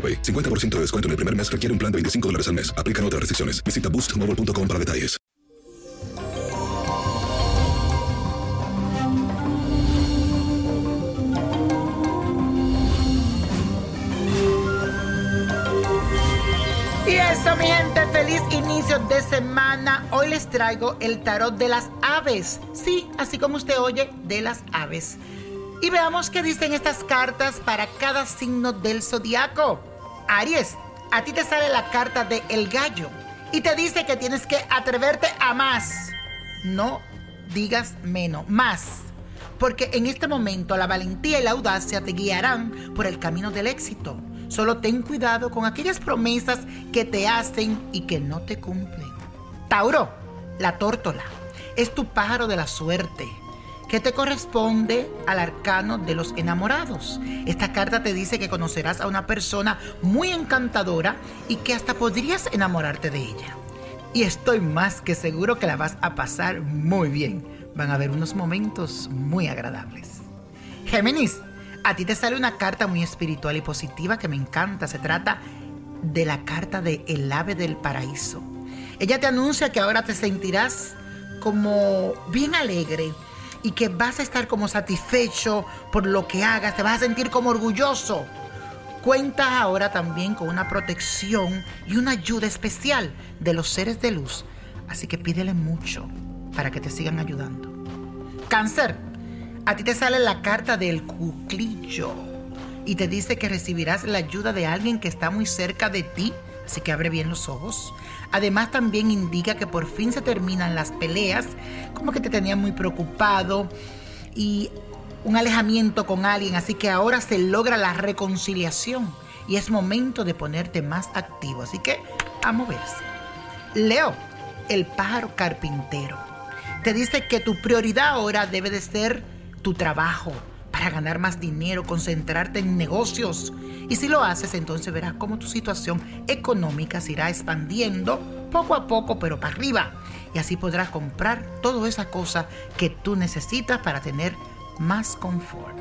AroPay. 50% de descuento en el primer mes requiere un plan de 25 dólares al mes. Aplican otras restricciones. Visita boostmobile.com para detalles. Y eso, mi gente, feliz inicio de semana. Hoy les traigo el tarot de las aves. Sí, así como usted oye, de las aves. Y veamos qué dicen estas cartas para cada signo del zodiaco. Aries, a ti te sale la carta de El Gallo y te dice que tienes que atreverte a más. No digas menos, más. Porque en este momento la valentía y la audacia te guiarán por el camino del éxito. Solo ten cuidado con aquellas promesas que te hacen y que no te cumplen. Tauro, la tórtola, es tu pájaro de la suerte que te corresponde al arcano de los enamorados. Esta carta te dice que conocerás a una persona muy encantadora y que hasta podrías enamorarte de ella. Y estoy más que seguro que la vas a pasar muy bien. Van a haber unos momentos muy agradables. Géminis, a ti te sale una carta muy espiritual y positiva que me encanta. Se trata de la carta de El ave del paraíso. Ella te anuncia que ahora te sentirás como bien alegre y que vas a estar como satisfecho por lo que hagas, te vas a sentir como orgulloso. Cuentas ahora también con una protección y una ayuda especial de los seres de luz, así que pídele mucho para que te sigan ayudando. Cáncer, a ti te sale la carta del cuclillo y te dice que recibirás la ayuda de alguien que está muy cerca de ti, así que abre bien los ojos. Además también indica que por fin se terminan las peleas, como que te tenían muy preocupado y un alejamiento con alguien, así que ahora se logra la reconciliación y es momento de ponerte más activo, así que a moverse. Leo, el pájaro carpintero, te dice que tu prioridad ahora debe de ser tu trabajo, para ganar más dinero, concentrarte en negocios. Y si lo haces, entonces verás cómo tu situación económica se irá expandiendo poco a poco, pero para arriba. Y así podrás comprar toda esa cosa que tú necesitas para tener más confort.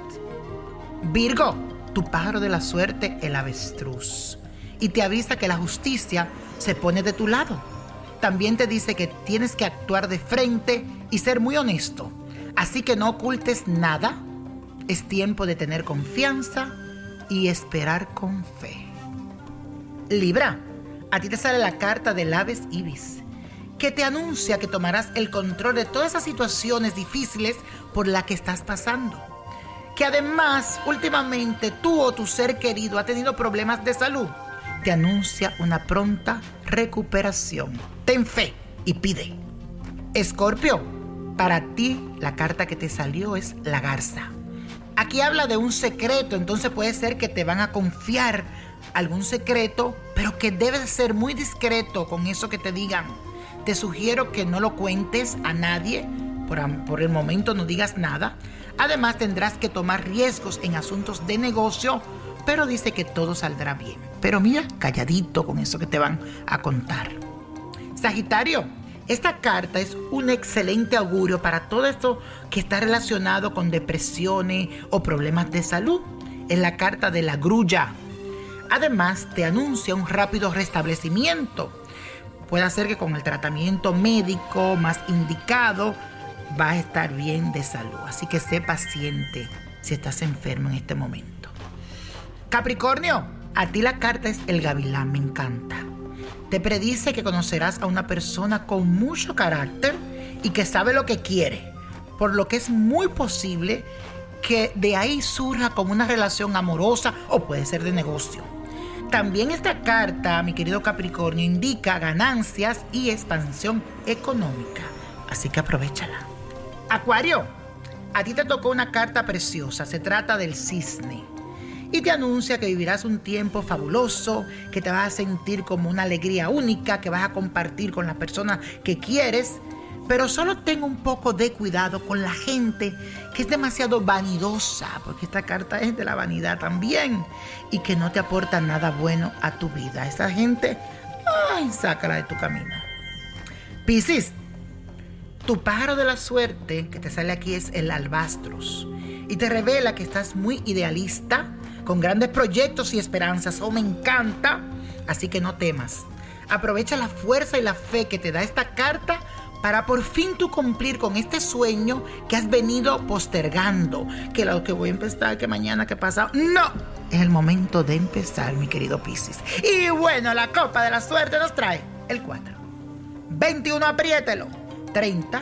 Virgo, tu pájaro de la suerte, el avestruz. Y te avisa que la justicia se pone de tu lado. También te dice que tienes que actuar de frente y ser muy honesto. Así que no ocultes nada es tiempo de tener confianza y esperar con fe. Libra, a ti te sale la carta del Aves Ibis, que te anuncia que tomarás el control de todas esas situaciones difíciles por las que estás pasando. Que además, últimamente tú o tu ser querido ha tenido problemas de salud. te anuncia una pronta recuperación. Ten fe y pide. Escorpio, para ti la carta que te salió es la garza. Aquí habla de un secreto, entonces puede ser que te van a confiar algún secreto, pero que debes ser muy discreto con eso que te digan. Te sugiero que no lo cuentes a nadie, por, por el momento no digas nada. Además tendrás que tomar riesgos en asuntos de negocio, pero dice que todo saldrá bien. Pero mira, calladito con eso que te van a contar. Sagitario, esta carta es un excelente augurio para todo esto que está relacionado con depresiones o problemas de salud. Es la carta de la grulla. Además, te anuncia un rápido restablecimiento. Puede ser que con el tratamiento médico más indicado vas a estar bien de salud. Así que sé paciente si estás enfermo en este momento. Capricornio, a ti la carta es el gavilán, me encanta te predice que conocerás a una persona con mucho carácter y que sabe lo que quiere, por lo que es muy posible que de ahí surja como una relación amorosa o puede ser de negocio. También esta carta, mi querido Capricornio, indica ganancias y expansión económica, así que aprovechala. Acuario, a ti te tocó una carta preciosa, se trata del cisne y te anuncia que vivirás un tiempo fabuloso, que te vas a sentir como una alegría única, que vas a compartir con las personas que quieres. Pero solo ten un poco de cuidado con la gente que es demasiado vanidosa, porque esta carta es de la vanidad también, y que no te aporta nada bueno a tu vida. Esa gente, ay, sácala de tu camino. Piscis, tu pájaro de la suerte que te sale aquí es el albastros y te revela que estás muy idealista, con grandes proyectos y esperanzas. Oh, me encanta. Así que no temas. Aprovecha la fuerza y la fe que te da esta carta para por fin tú cumplir con este sueño que has venido postergando. Que lo que voy a empezar, que mañana, que pasa. No, es el momento de empezar, mi querido Piscis. Y bueno, la copa de la suerte nos trae el 4. 21, apriételo. 30,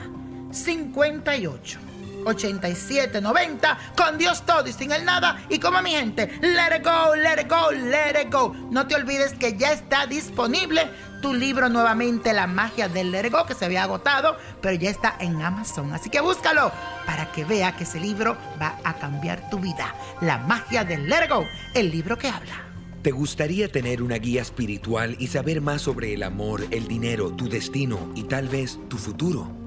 58. 87, 90, con Dios todo y sin el nada. Y como mi gente, let it go, let it go, let it go. No te olvides que ya está disponible tu libro nuevamente, La magia del let it go, que se había agotado, pero ya está en Amazon. Así que búscalo para que vea que ese libro va a cambiar tu vida. La magia del let it go, el libro que habla. ¿Te gustaría tener una guía espiritual y saber más sobre el amor, el dinero, tu destino y tal vez tu futuro?